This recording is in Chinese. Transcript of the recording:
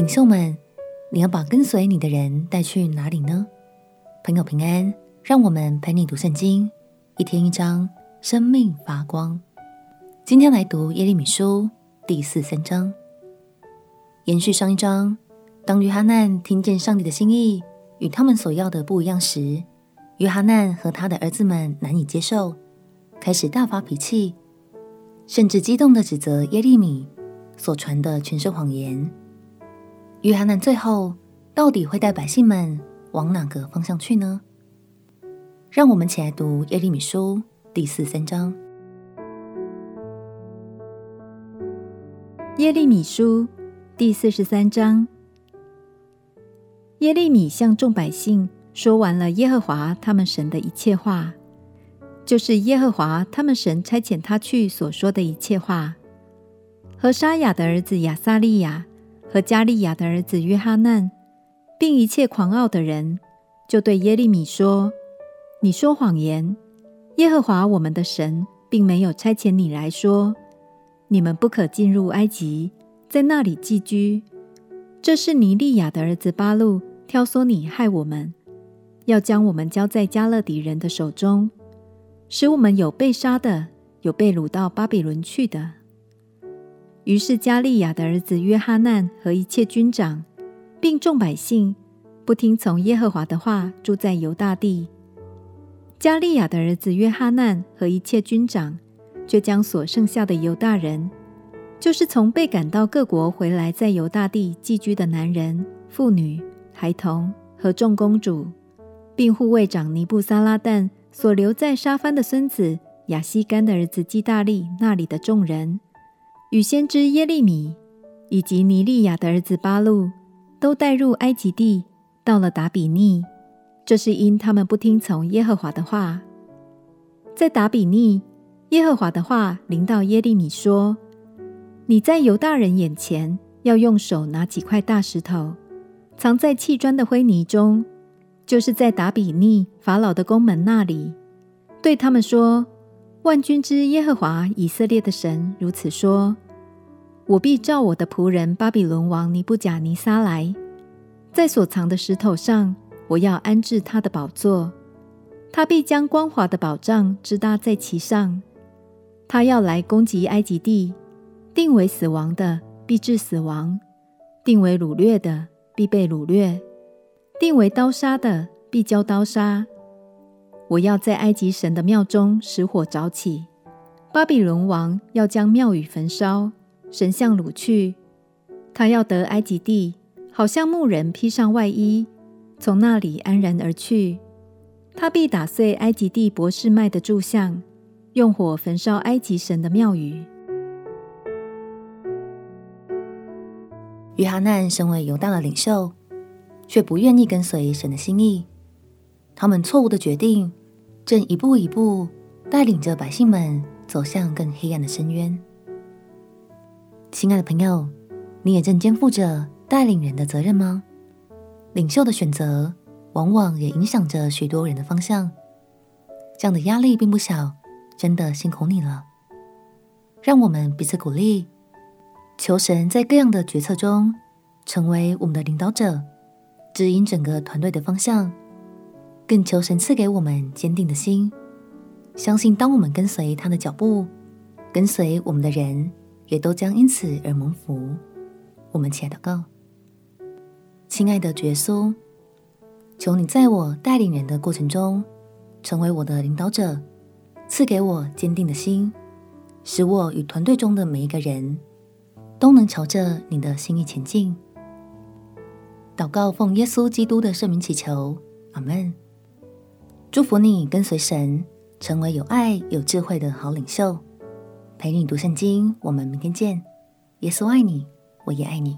领袖们，你要把跟随你的人带去哪里呢？朋友平安，让我们陪你读圣经，一天一章，生命发光。今天来读耶利米书第四三章，延续上一章。当约哈难听见上帝的心意与他们所要的不一样时，约哈难和他的儿子们难以接受，开始大发脾气，甚至激动地指责耶利米所传的全是谎言。约哈难最后到底会带百姓们往哪个方向去呢？让我们起来读耶利米书第四三章。耶利米书第四十三章。耶利米向众百姓说完了耶和华他们神的一切话，就是耶和华他们神差遣他去所说的一切话，和沙雅的儿子亚撒利亚。和加利亚的儿子约哈难，并一切狂傲的人，就对耶利米说：“你说谎言！耶和华我们的神并没有差遣你来说，你们不可进入埃及，在那里寄居。这是尼利亚的儿子巴录挑唆你害我们，要将我们交在迦勒底人的手中，使我们有被杀的，有被掳到巴比伦去的。”于是加利亚的儿子约哈难和一切军长，并众百姓，不听从耶和华的话，住在犹大地。迦利亚的儿子约哈难和一切军长，却将所剩下的犹大人，就是从被赶到各国回来，在犹大地寄居的男人、妇女、孩童和众公主，并护卫长尼布撒拉旦所留在沙番的孙子亚希干的儿子基大利那里的众人。与先知耶利米以及尼利亚的儿子巴录都带入埃及地，到了达比尼。这是因他们不听从耶和华的话。在达比尼，耶和华的话临到耶利米说：“你在犹大人眼前，要用手拿几块大石头，藏在砌砖的灰泥中，就是在达比尼法老的宫门那里，对他们说。”万军之耶和华以色列的神如此说：“我必召我的仆人巴比伦王尼布甲尼撒来，在所藏的石头上，我要安置他的宝座。他必将光华的宝帐支搭在其上。他要来攻击埃及地，定为死亡的必致死亡，定为掳掠的必被掳掠，定为刀杀的必交刀杀。”我要在埃及神的庙中使火着起，巴比伦王要将庙宇焚烧，神像掳去。他要得埃及地，好像牧人披上外衣，从那里安然而去。他必打碎埃及地博士卖的柱像，用火焚烧埃及神的庙宇。约哈难身为犹大的领袖，却不愿意跟随神的心意，他们错误的决定。正一步一步带领着百姓们走向更黑暗的深渊。亲爱的朋友，你也正肩负着带领人的责任吗？领袖的选择往往也影响着许多人的方向，这样的压力并不小，真的辛苦你了。让我们彼此鼓励，求神在各样的决策中成为我们的领导者，指引整个团队的方向。更求神赐给我们坚定的心，相信当我们跟随他的脚步，跟随我们的人也都将因此而蒙福。我们起来祷告，亲爱的耶稣，求你在我带领人的过程中，成为我的领导者，赐给我坚定的心，使我与团队中的每一个人都能朝着你的心意前进。祷告奉耶稣基督的圣名祈求，阿门。祝福你跟随神，成为有爱有智慧的好领袖，陪你读圣经。我们明天见。耶稣爱你，我也爱你。